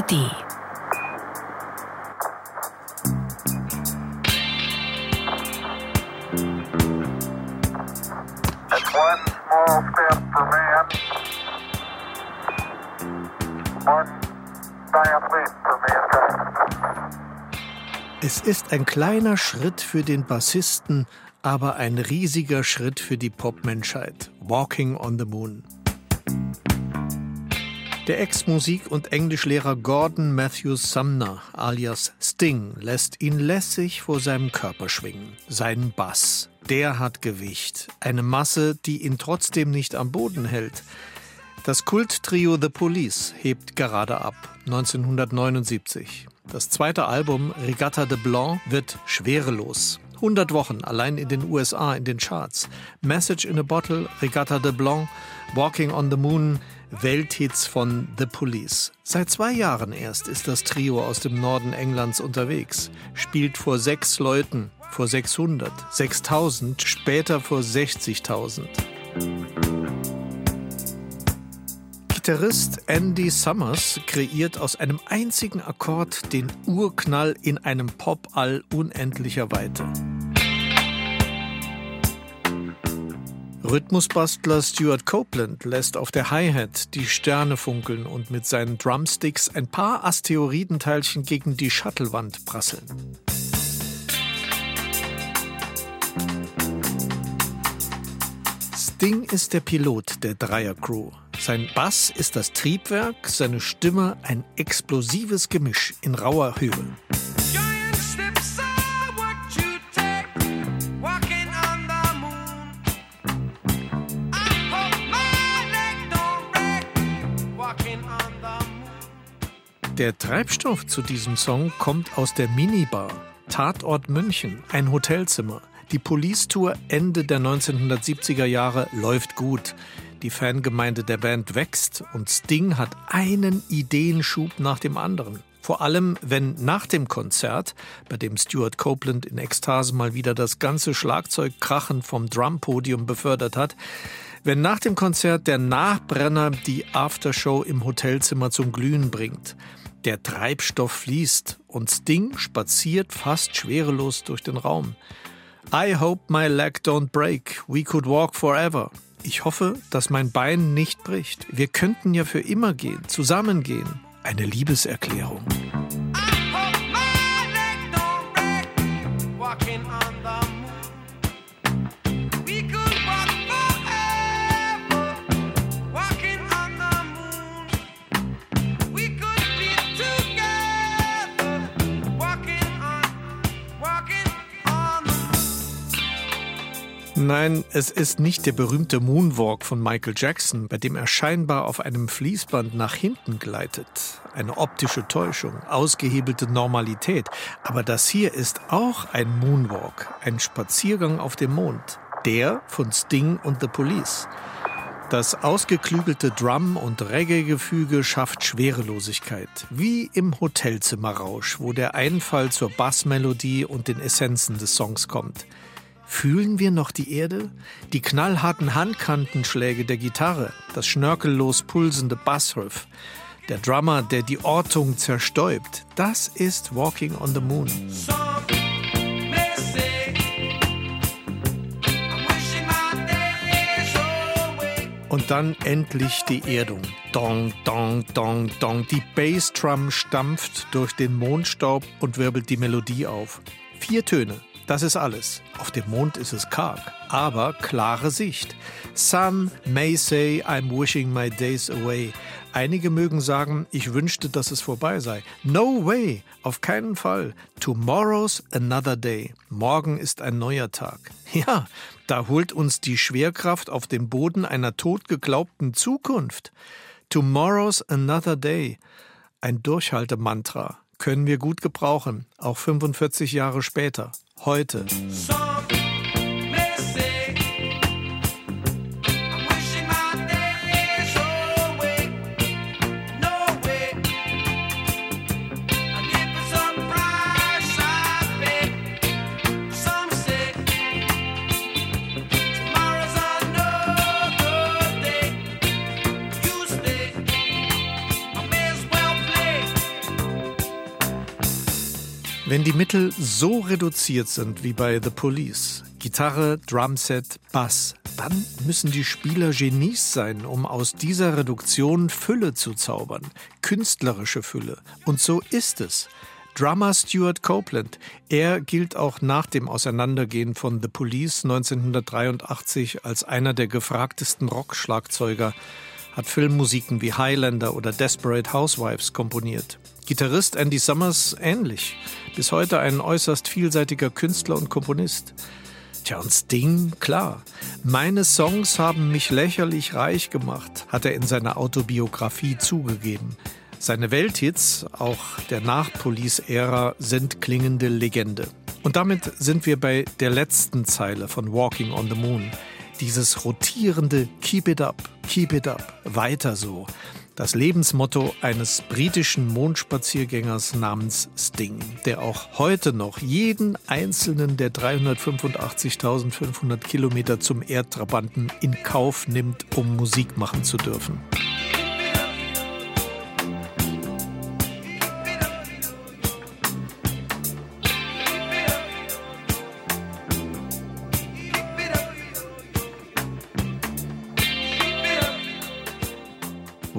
ARD. It's one small step for man, one giant leap for mankind. Es ist ein kleiner Schritt für den Bassisten, aber ein riesiger Schritt für die Popmenschheit. Walking on the Moon. Der Ex-Musik- und Englischlehrer Gordon Matthews Sumner alias Sting lässt ihn lässig vor seinem Körper schwingen. Sein Bass, der hat Gewicht. Eine Masse, die ihn trotzdem nicht am Boden hält. Das Kulttrio The Police hebt gerade ab, 1979. Das zweite Album Regatta de Blanc wird schwerelos. 100 Wochen allein in den USA in den Charts. Message in a Bottle, Regatta de Blanc, Walking on the Moon, Welthits von The Police. Seit zwei Jahren erst ist das Trio aus dem Norden Englands unterwegs, spielt vor sechs Leuten, vor 600, 6000, später vor 60.000. Gitarrist Andy Summers kreiert aus einem einzigen Akkord den Urknall in einem Popall unendlicher Weite. Rhythmusbastler Stuart Copeland lässt auf der Hi-Hat die Sterne funkeln und mit seinen Drumsticks ein paar Asteroidenteilchen gegen die Shuttlewand prasseln. Sting ist der Pilot der Dreier-Crew. Sein Bass ist das Triebwerk, seine Stimme ein explosives Gemisch in rauer Höhe. Der Treibstoff zu diesem Song kommt aus der Minibar. Tatort München, ein Hotelzimmer. Die Police-Tour Ende der 1970er Jahre läuft gut. Die Fangemeinde der Band wächst und Sting hat einen Ideenschub nach dem anderen. Vor allem, wenn nach dem Konzert, bei dem Stuart Copeland in Ekstase mal wieder das ganze Schlagzeugkrachen vom Drumpodium befördert hat, wenn nach dem Konzert der Nachbrenner die Aftershow im Hotelzimmer zum Glühen bringt. Der Treibstoff fließt und Sting spaziert fast schwerelos durch den Raum. I hope my leg don't break. We could walk forever. Ich hoffe, dass mein Bein nicht bricht. Wir könnten ja für immer gehen, zusammengehen. Eine Liebeserklärung. I hope my leg don't break, walking on the Nein, es ist nicht der berühmte Moonwalk von Michael Jackson, bei dem er scheinbar auf einem Fließband nach hinten gleitet. Eine optische Täuschung, ausgehebelte Normalität. Aber das hier ist auch ein Moonwalk, ein Spaziergang auf dem Mond. Der von Sting und The Police. Das ausgeklügelte Drum- und Reggae-Gefüge schafft Schwerelosigkeit, wie im Hotelzimmerrausch, wo der Einfall zur Bassmelodie und den Essenzen des Songs kommt. Fühlen wir noch die Erde? Die knallharten Handkantenschläge der Gitarre, das schnörkellos pulsende Bassriff, der Drummer, der die Ortung zerstäubt. Das ist Walking on the Moon. Und dann endlich die Erdung. Dong, dong, dong, dong. Die Bassdrum stampft durch den Mondstaub und wirbelt die Melodie auf. Vier Töne. Das ist alles. Auf dem Mond ist es karg, aber klare Sicht. Some may say I'm wishing my days away. Einige mögen sagen, ich wünschte, dass es vorbei sei. No way, auf keinen Fall. Tomorrow's another day. Morgen ist ein neuer Tag. Ja, da holt uns die Schwerkraft auf den Boden einer totgeglaubten Zukunft. Tomorrow's another day. Ein Durchhaltemantra können wir gut gebrauchen, auch 45 Jahre später. Heute. Some Wenn die Mittel so reduziert sind wie bei The Police, Gitarre, Drumset, Bass, dann müssen die Spieler Genies sein, um aus dieser Reduktion Fülle zu zaubern, künstlerische Fülle. Und so ist es. Drummer Stuart Copeland, er gilt auch nach dem Auseinandergehen von The Police 1983 als einer der gefragtesten Rockschlagzeuger, hat Filmmusiken wie Highlander oder Desperate Housewives komponiert. Gitarrist Andy Summers ähnlich. Bis heute ein äußerst vielseitiger Künstler und Komponist. Tja, und Sting, klar. Meine Songs haben mich lächerlich reich gemacht, hat er in seiner Autobiografie zugegeben. Seine Welthits, auch der Nach-Police-Ära, sind klingende Legende. Und damit sind wir bei der letzten Zeile von Walking on the Moon. Dieses rotierende Keep it up, keep it up, weiter so. Das Lebensmotto eines britischen Mondspaziergängers namens Sting, der auch heute noch jeden einzelnen der 385.500 Kilometer zum Erdtrabanten in Kauf nimmt, um Musik machen zu dürfen.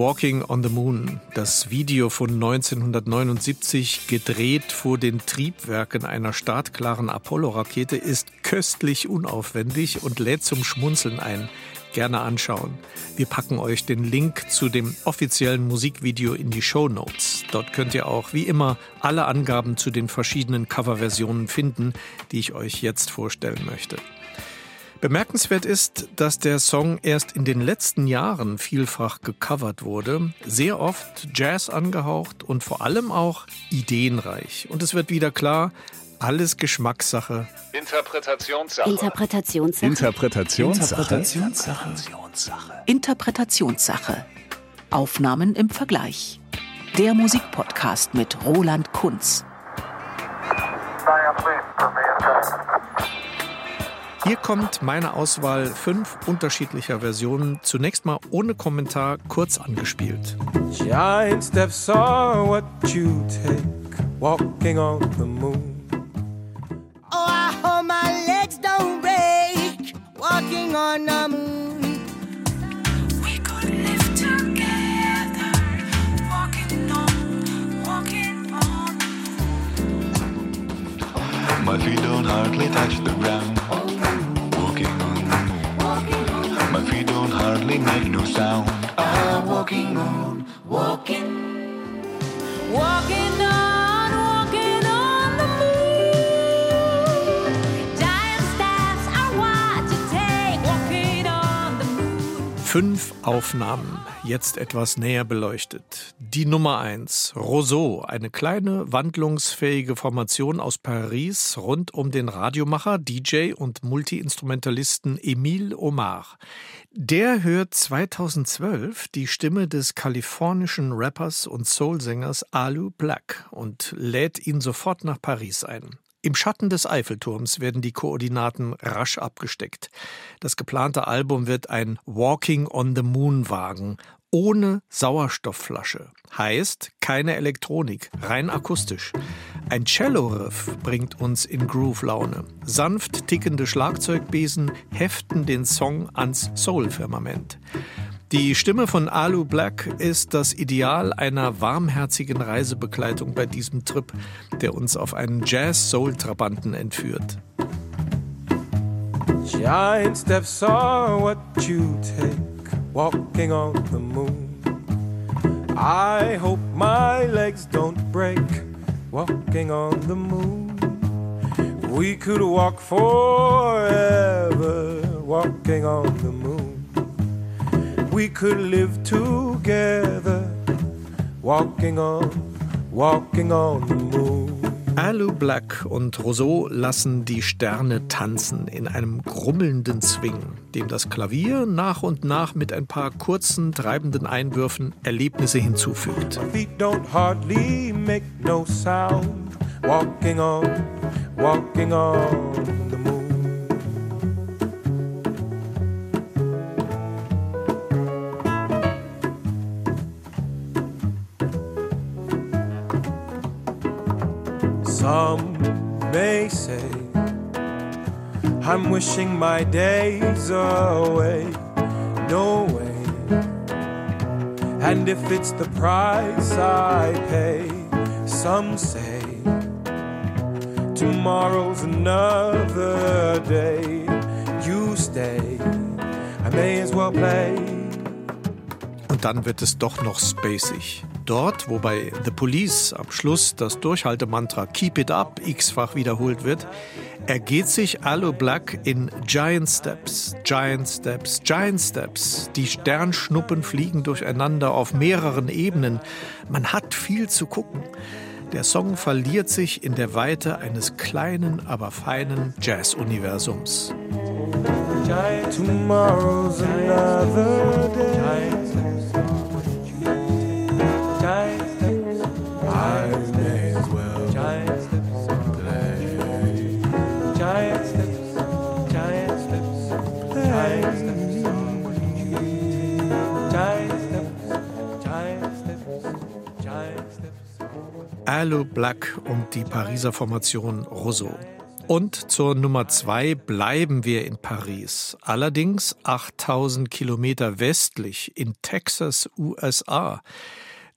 Walking on the Moon, das Video von 1979, gedreht vor den Triebwerken einer startklaren Apollo-Rakete, ist köstlich unaufwendig und lädt zum Schmunzeln ein. Gerne anschauen. Wir packen euch den Link zu dem offiziellen Musikvideo in die Show Notes. Dort könnt ihr auch wie immer alle Angaben zu den verschiedenen Coverversionen finden, die ich euch jetzt vorstellen möchte. Bemerkenswert ist, dass der Song erst in den letzten Jahren vielfach gecovert wurde, sehr oft Jazz angehaucht und vor allem auch ideenreich. Und es wird wieder klar, alles Geschmackssache. Interpretationssache. Interpretationssache. Interpretationssache. Interpretationssache. Aufnahmen im Vergleich. Der Musikpodcast mit Roland Kunz. Hier kommt meine Auswahl fünf unterschiedlicher Versionen. Zunächst mal ohne Kommentar kurz angespielt. Giant steps are what you take walking on the moon. Oh, I hope my legs don't break walking on the moon. We could live together, walking on, walking on. My feet don't hardly touch the ground. Hardly make no sound. I'm walking on, walking. Walking on. Fünf Aufnahmen, jetzt etwas näher beleuchtet. Die Nummer eins, Roseau, eine kleine, wandlungsfähige Formation aus Paris rund um den Radiomacher, DJ und Multiinstrumentalisten Emile Omar. Der hört 2012 die Stimme des kalifornischen Rappers und Soulsängers Alu Black und lädt ihn sofort nach Paris ein. Im Schatten des Eiffelturms werden die Koordinaten rasch abgesteckt. Das geplante Album wird ein Walking on the Moon Wagen ohne Sauerstoffflasche. Heißt keine Elektronik, rein akustisch. Ein Cello-Riff bringt uns in Groove-Laune. Sanft tickende Schlagzeugbesen heften den Song ans Soul-Firmament. Die Stimme von Alu Black ist das Ideal einer warmherzigen Reisebegleitung bei diesem Trip, der uns auf einen Jazz-Soul-Trabanten entführt. Giant steps are what you take walking on the moon. I hope my legs don't break walking on the moon. We could walk forever walking on the moon. We could live together walking on, walking on the moon. Alu Black und Rousseau lassen die Sterne tanzen in einem grummelnden Swing, dem das Klavier nach und nach mit ein paar kurzen, treibenden Einwürfen Erlebnisse hinzufügt. walking on walking on I'm wishing my days away. No way. And if it's the price I pay, some say tomorrow's another day. You stay, I may as well play. Und dann wird es doch noch spacig. Dort, wo bei The Police am Schluss das Durchhaltemantra Keep It Up x-fach wiederholt wird, ergeht sich Alu Black in Giant Steps, Giant Steps, Giant Steps. Die Sternschnuppen fliegen durcheinander auf mehreren Ebenen. Man hat viel zu gucken. Der Song verliert sich in der Weite eines kleinen, aber feinen Jazz-Universums. Tomorrow's another day. Alu Black und die Pariser Formation Rousseau. Und zur Nummer zwei bleiben wir in Paris. Allerdings 8000 Kilometer westlich in Texas, USA.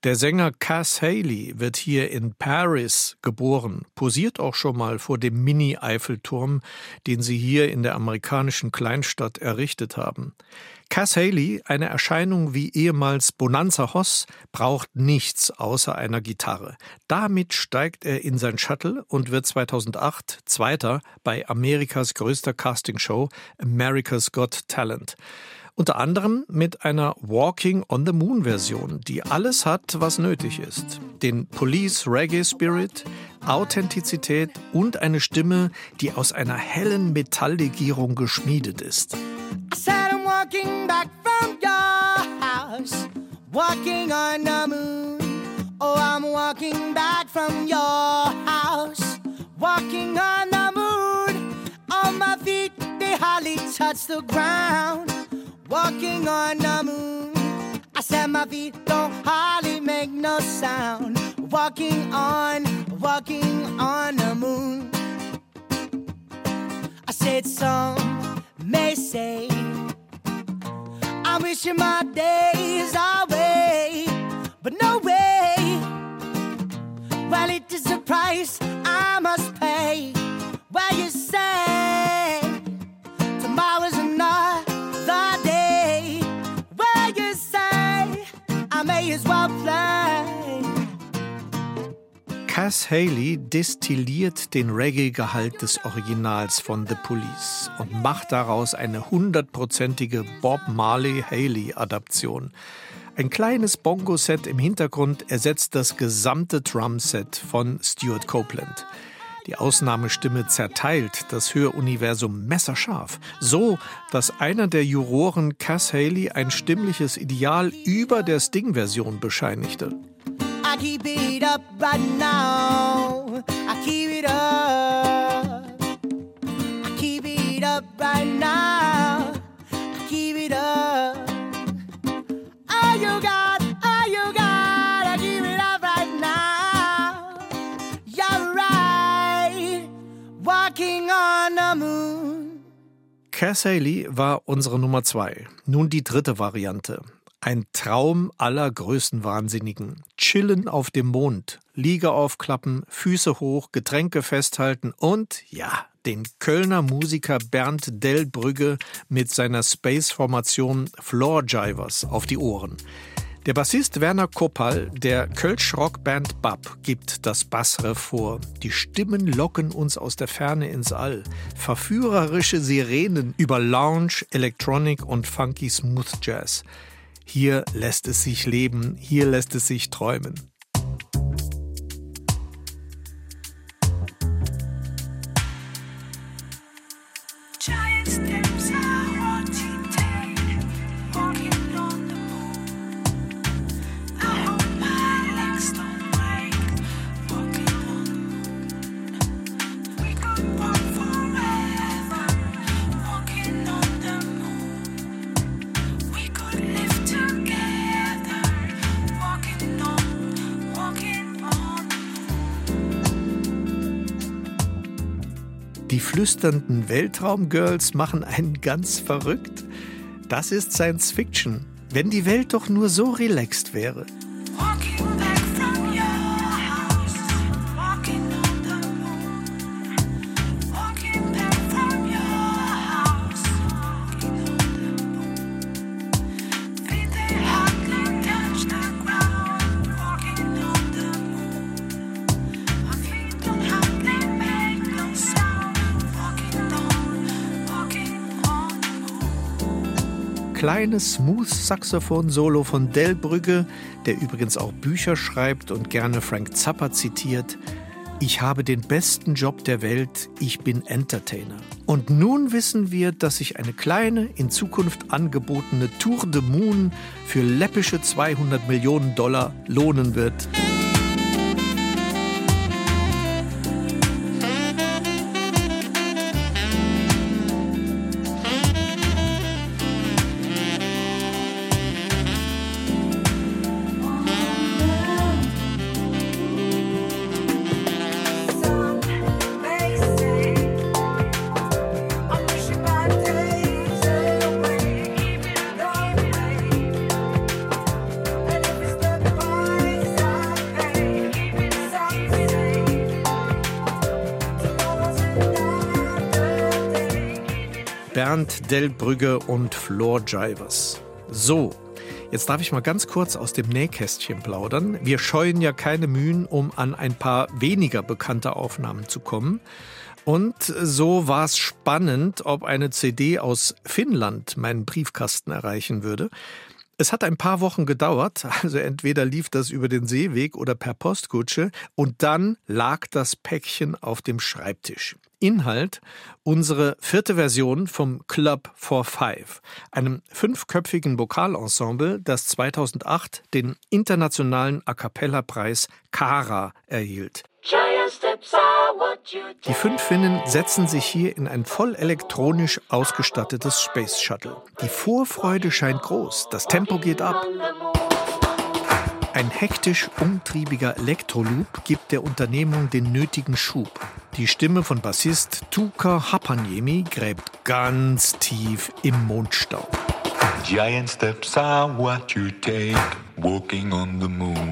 Der Sänger Cass Haley wird hier in Paris geboren, posiert auch schon mal vor dem Mini-Eiffelturm, den sie hier in der amerikanischen Kleinstadt errichtet haben. Cass Haley, eine Erscheinung wie ehemals Bonanza Hoss, braucht nichts außer einer Gitarre. Damit steigt er in sein Shuttle und wird 2008 Zweiter bei Amerikas größter Castingshow America's Got Talent. Unter anderem mit einer Walking on the Moon Version, die alles hat, was nötig ist. Den Police Reggae Spirit, Authentizität und eine Stimme, die aus einer hellen Metalllegierung geschmiedet ist. I said I'm walking back from your house, walking on the moon. Oh, I'm walking back from your house, walking on the moon. On my feet, they hardly touch the ground, walking on the moon. I said my feet don't hardly make no sound, walking on, walking on the moon. I said some may say I'm wishing my days away, but no way. Well, it is a price I must pay. Well, you Cass Haley destilliert den Reggae-Gehalt des Originals von The Police und macht daraus eine hundertprozentige Bob Marley-Haley-Adaption. Ein kleines Bongo-Set im Hintergrund ersetzt das gesamte Drum-Set von Stuart Copeland. Die Ausnahmestimme zerteilt das Höruniversum messerscharf, so dass einer der Juroren Cass Haley ein stimmliches Ideal über der Sting-Version bescheinigte. I keep it up right now. I keep it up. I keep it up right now. I keep it up. All you got, all you got. I keep it up right now. You're right. Walking on the moon. Cass Haley war unsere Nummer zwei. Nun die dritte Variante. Ein Traum aller Größenwahnsinnigen. Chillen auf dem Mond, Liege aufklappen, Füße hoch, Getränke festhalten und, ja, den Kölner Musiker Bernd Dellbrügge mit seiner Space-Formation Floor Jivers auf die Ohren. Der Bassist Werner Koppal der Kölsch-Rockband Bab gibt das Bassriff vor. Die Stimmen locken uns aus der Ferne ins All. Verführerische Sirenen über Lounge, Electronic und Funky Smooth Jazz. Hier lässt es sich leben, hier lässt es sich träumen. Die flüsternden Weltraumgirls machen einen ganz verrückt. Das ist Science Fiction. Wenn die Welt doch nur so relaxed wäre. Kleines Smooth-Saxophon-Solo von Del Brügge, der übrigens auch Bücher schreibt und gerne Frank Zappa zitiert. Ich habe den besten Job der Welt, ich bin Entertainer. Und nun wissen wir, dass sich eine kleine, in Zukunft angebotene Tour de Moon für läppische 200 Millionen Dollar lohnen wird. Delbrügge und Floor Jivers. So, jetzt darf ich mal ganz kurz aus dem Nähkästchen plaudern. Wir scheuen ja keine Mühen, um an ein paar weniger bekannte Aufnahmen zu kommen. Und so war es spannend, ob eine CD aus Finnland meinen Briefkasten erreichen würde. Es hat ein paar Wochen gedauert, also entweder lief das über den Seeweg oder per Postkutsche, und dann lag das Päckchen auf dem Schreibtisch. Inhalt unsere vierte Version vom Club for Five, einem fünfköpfigen Vokalensemble, das 2008 den internationalen A cappella-Preis Kara erhielt. Die fünf Finnen setzen sich hier in ein voll elektronisch ausgestattetes Space Shuttle. Die Vorfreude scheint groß, das Tempo geht ab. Ein hektisch umtriebiger Elektroloop gibt der Unternehmung den nötigen Schub. Die Stimme von Bassist Tuka Hapaniemi gräbt ganz tief im Mondstaub. Giant steps are what you take, walking on the moon.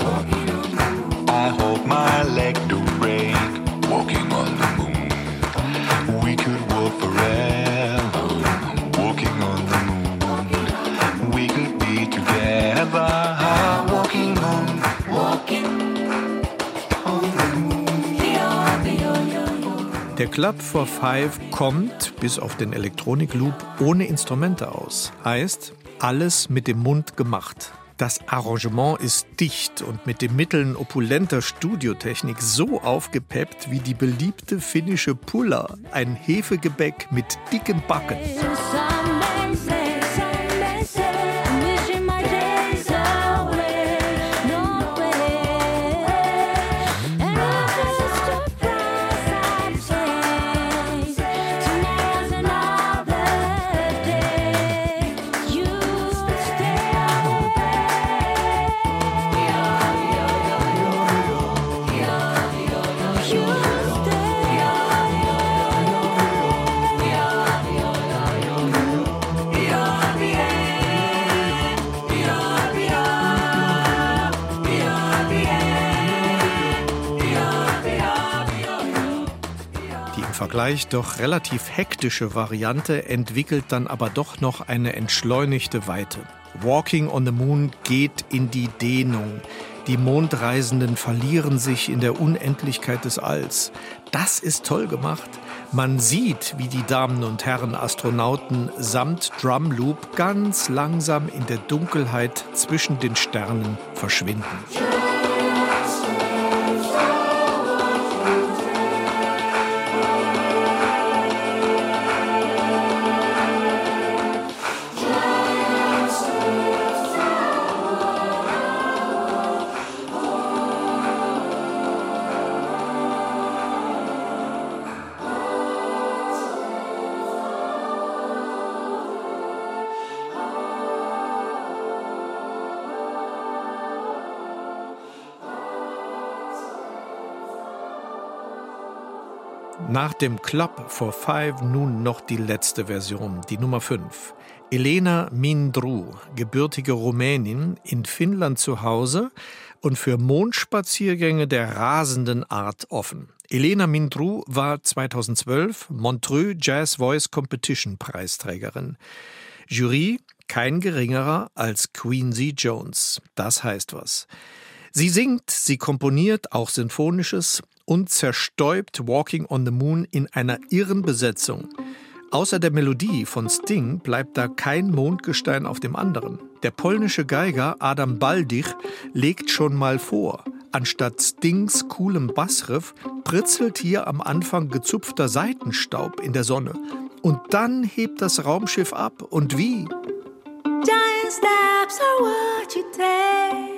Der Club for Five kommt, bis auf den Elektronikloop, ohne Instrumente aus. Heißt, alles mit dem Mund gemacht. Das Arrangement ist dicht und mit den Mitteln opulenter Studiotechnik so aufgepeppt wie die beliebte finnische Pulla, ein Hefegebäck mit dicken Backen. Vergleich doch relativ hektische Variante entwickelt dann aber doch noch eine entschleunigte Weite. Walking on the Moon geht in die Dehnung. Die Mondreisenden verlieren sich in der Unendlichkeit des Alls. Das ist toll gemacht. Man sieht, wie die Damen und Herren Astronauten samt Drumloop ganz langsam in der Dunkelheit zwischen den Sternen verschwinden. Nach dem Club for Five nun noch die letzte Version, die Nummer 5. Elena Mindru, gebürtige Rumänin, in Finnland zu Hause und für Mondspaziergänge der rasenden Art offen. Elena Mindru war 2012 Montreux Jazz Voice Competition Preisträgerin. Jury kein geringerer als Quincy Jones. Das heißt was. Sie singt, sie komponiert auch Sinfonisches und zerstäubt Walking on the Moon in einer irren Besetzung. Außer der Melodie von Sting bleibt da kein Mondgestein auf dem anderen. Der polnische Geiger Adam Baldich legt schon mal vor, anstatt Stings coolem Bassriff pritzelt hier am Anfang gezupfter Seitenstaub in der Sonne. Und dann hebt das Raumschiff ab. Und wie? Giant steps are what you take.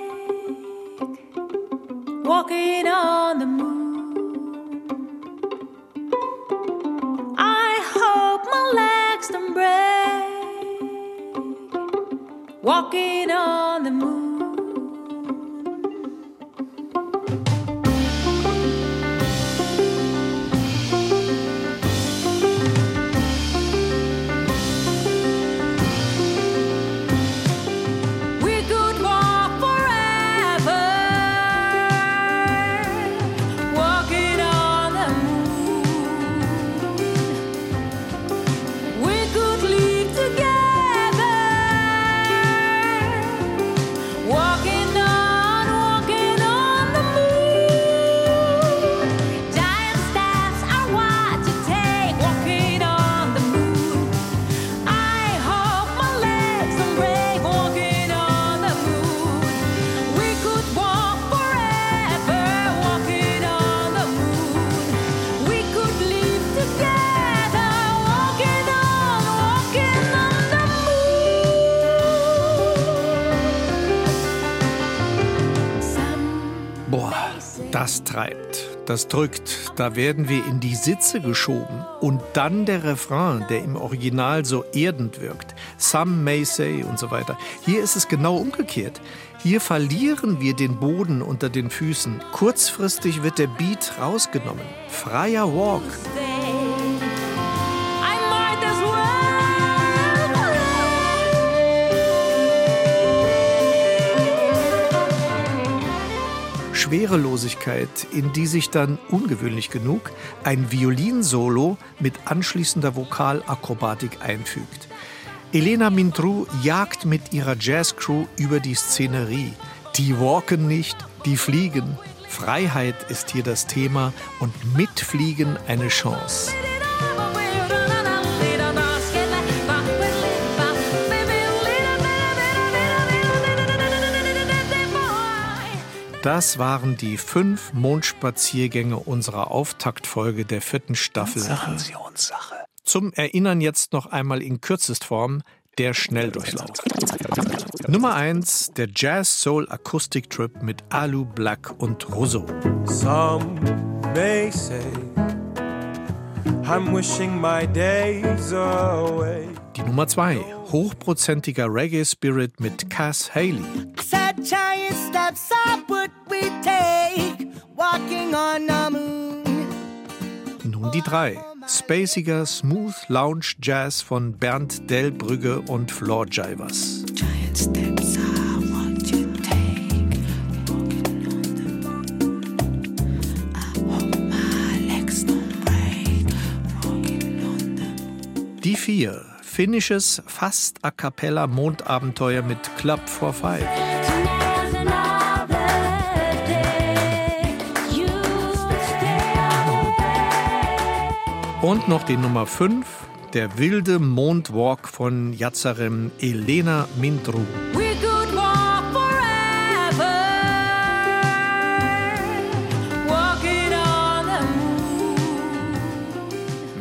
Walking on the moon. I hope my legs don't break. Walking on the moon. Das drückt, da werden wir in die Sitze geschoben. Und dann der Refrain, der im Original so erdend wirkt. Some may say und so weiter. Hier ist es genau umgekehrt. Hier verlieren wir den Boden unter den Füßen. Kurzfristig wird der Beat rausgenommen. Freier Walk. Schwerelosigkeit, in die sich dann ungewöhnlich genug ein Violinsolo mit anschließender Vokalakrobatik einfügt. Elena Mintru jagt mit ihrer Jazzcrew über die Szenerie. Die walken nicht, die fliegen. Freiheit ist hier das Thema und mitfliegen eine Chance. Das waren die fünf Mondspaziergänge unserer Auftaktfolge der vierten Staffel. Zum Erinnern jetzt noch einmal in Kürzestform der Schnelldurchlauf. Nummer 1, der Jazz Soul Acoustic Trip mit Alu Black und Rousseau. Some may say I'm wishing my days away. Die Nummer 2, hochprozentiger Reggae Spirit mit Cass Haley. Said giant steps are what we take, walking on the moon. Nun die 3, spaciger Smooth Lounge Jazz von Bernd Delbrügge und Floor Jivers. Giant steps moon. Die 4, finnisches, fast a cappella Mondabenteuer mit Club for Five. Und noch die Nummer 5, der wilde Mondwalk von Yazarem Elena Mindru.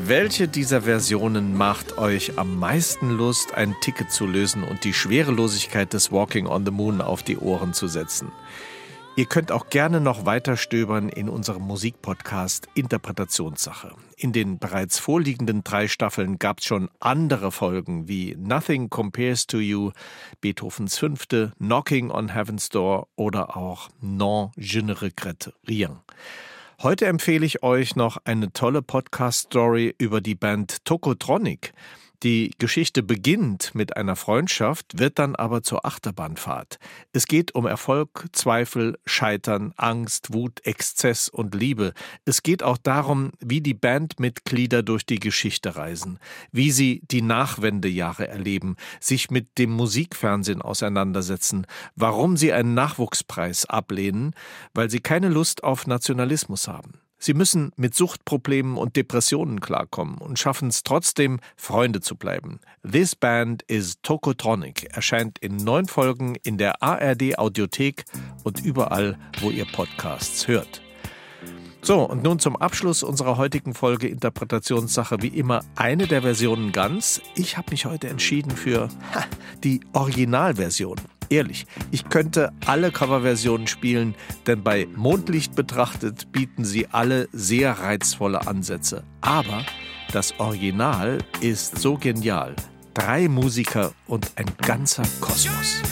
Welche dieser Versionen macht euch am meisten Lust, ein Ticket zu lösen und die Schwerelosigkeit des Walking on the Moon auf die Ohren zu setzen? Ihr könnt auch gerne noch weiter stöbern in unserem Musikpodcast Interpretationssache. In den bereits vorliegenden drei Staffeln gab es schon andere Folgen wie Nothing Compares to You, Beethovens Fünfte, Knocking on Heaven's Door oder auch Non, je ne regrette rien. Heute empfehle ich euch noch eine tolle Podcast-Story über die Band Tokotronic. Die Geschichte beginnt mit einer Freundschaft, wird dann aber zur Achterbahnfahrt. Es geht um Erfolg, Zweifel, Scheitern, Angst, Wut, Exzess und Liebe. Es geht auch darum, wie die Bandmitglieder durch die Geschichte reisen, wie sie die Nachwendejahre erleben, sich mit dem Musikfernsehen auseinandersetzen, warum sie einen Nachwuchspreis ablehnen, weil sie keine Lust auf Nationalismus haben. Sie müssen mit Suchtproblemen und Depressionen klarkommen und schaffen es trotzdem, Freunde zu bleiben. This Band is Tokotronic erscheint in neun Folgen in der ARD Audiothek und überall, wo ihr Podcasts hört. So, und nun zum Abschluss unserer heutigen Folge Interpretationssache wie immer eine der Versionen ganz. Ich habe mich heute entschieden für ha, die Originalversion. Ehrlich, ich könnte alle Coverversionen spielen, denn bei Mondlicht betrachtet bieten sie alle sehr reizvolle Ansätze. Aber das Original ist so genial. Drei Musiker und ein ganzer Kosmos.